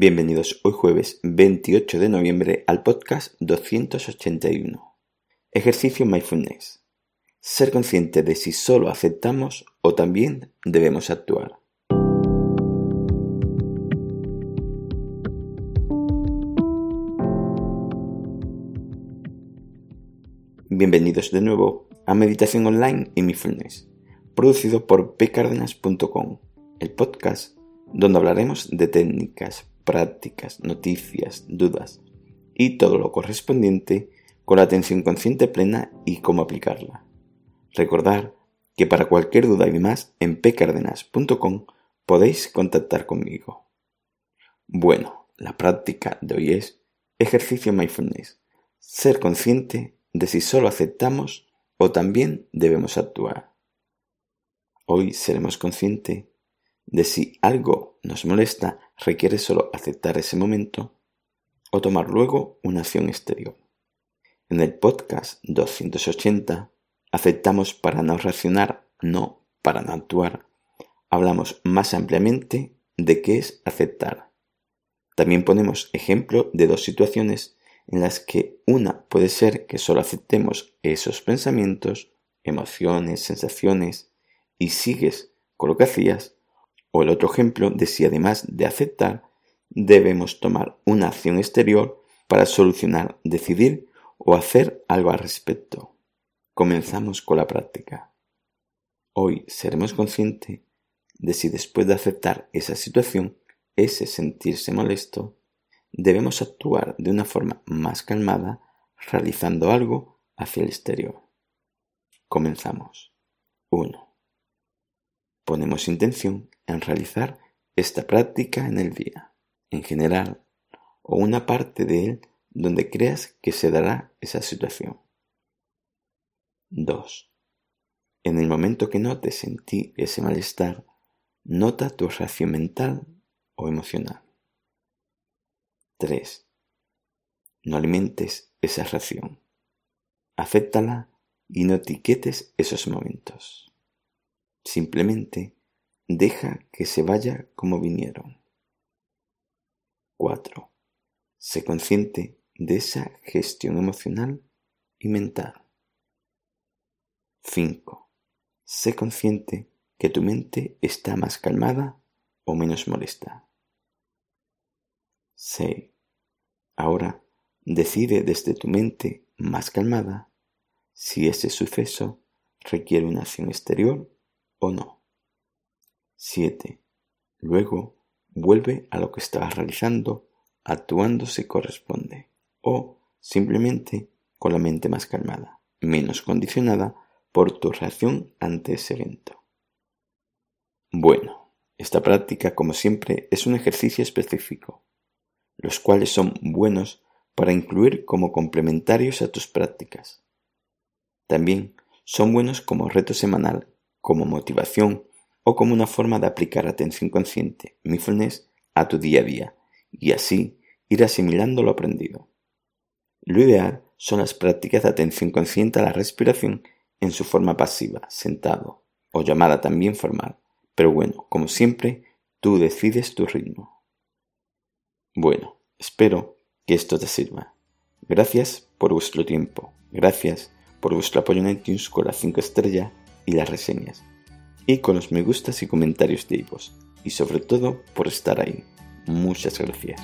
Bienvenidos hoy jueves 28 de noviembre al podcast 281. Ejercicio Mindfulness. Ser consciente de si solo aceptamos o también debemos actuar. Bienvenidos de nuevo a Meditación Online y Mindfulness, producido por pcardenas.com, el podcast donde hablaremos de técnicas, prácticas, noticias, dudas y todo lo correspondiente con la atención consciente plena y cómo aplicarla. Recordar que para cualquier duda y más en pcardenas.com podéis contactar conmigo. Bueno, la práctica de hoy es ejercicio mindfulness, ser consciente de si solo aceptamos o también debemos actuar. Hoy seremos conscientes de si algo nos molesta requiere solo aceptar ese momento o tomar luego una acción exterior. En el podcast 280, aceptamos para no reaccionar, no para no actuar, hablamos más ampliamente de qué es aceptar. También ponemos ejemplo de dos situaciones en las que una puede ser que solo aceptemos esos pensamientos, emociones, sensaciones y sigues con lo que hacías o el otro ejemplo de si además de aceptar, debemos tomar una acción exterior para solucionar, decidir o hacer algo al respecto. Comenzamos con la práctica. Hoy seremos conscientes de si después de aceptar esa situación, ese sentirse molesto, debemos actuar de una forma más calmada, realizando algo hacia el exterior. Comenzamos. 1. Ponemos intención en realizar esta práctica en el día, en general, o una parte de él donde creas que se dará esa situación. 2. En el momento que notes en ti ese malestar, nota tu reacción mental o emocional. 3. No alimentes esa reacción. Acéptala y no etiquetes esos momentos. Simplemente deja que se vaya como vinieron. 4. Sé consciente de esa gestión emocional y mental. 5. Sé consciente que tu mente está más calmada o menos molesta. 6. Ahora decide desde tu mente más calmada si ese suceso requiere una acción exterior o no. 7. Luego vuelve a lo que estabas realizando actuando si corresponde o simplemente con la mente más calmada, menos condicionada por tu reacción ante ese evento. Bueno, esta práctica como siempre es un ejercicio específico, los cuales son buenos para incluir como complementarios a tus prácticas. También son buenos como reto semanal como motivación o como una forma de aplicar atención consciente, mindfulness, a tu día a día y así ir asimilando lo aprendido. Lo ideal son las prácticas de atención consciente a la respiración en su forma pasiva, sentado, o llamada también formal. Pero bueno, como siempre, tú decides tu ritmo. Bueno, espero que esto te sirva. Gracias por vuestro tiempo. Gracias por vuestro apoyo en iTunes con las 5 estrellas y las reseñas, y con los me gustas y comentarios de vos y sobre todo por estar ahí. Muchas gracias.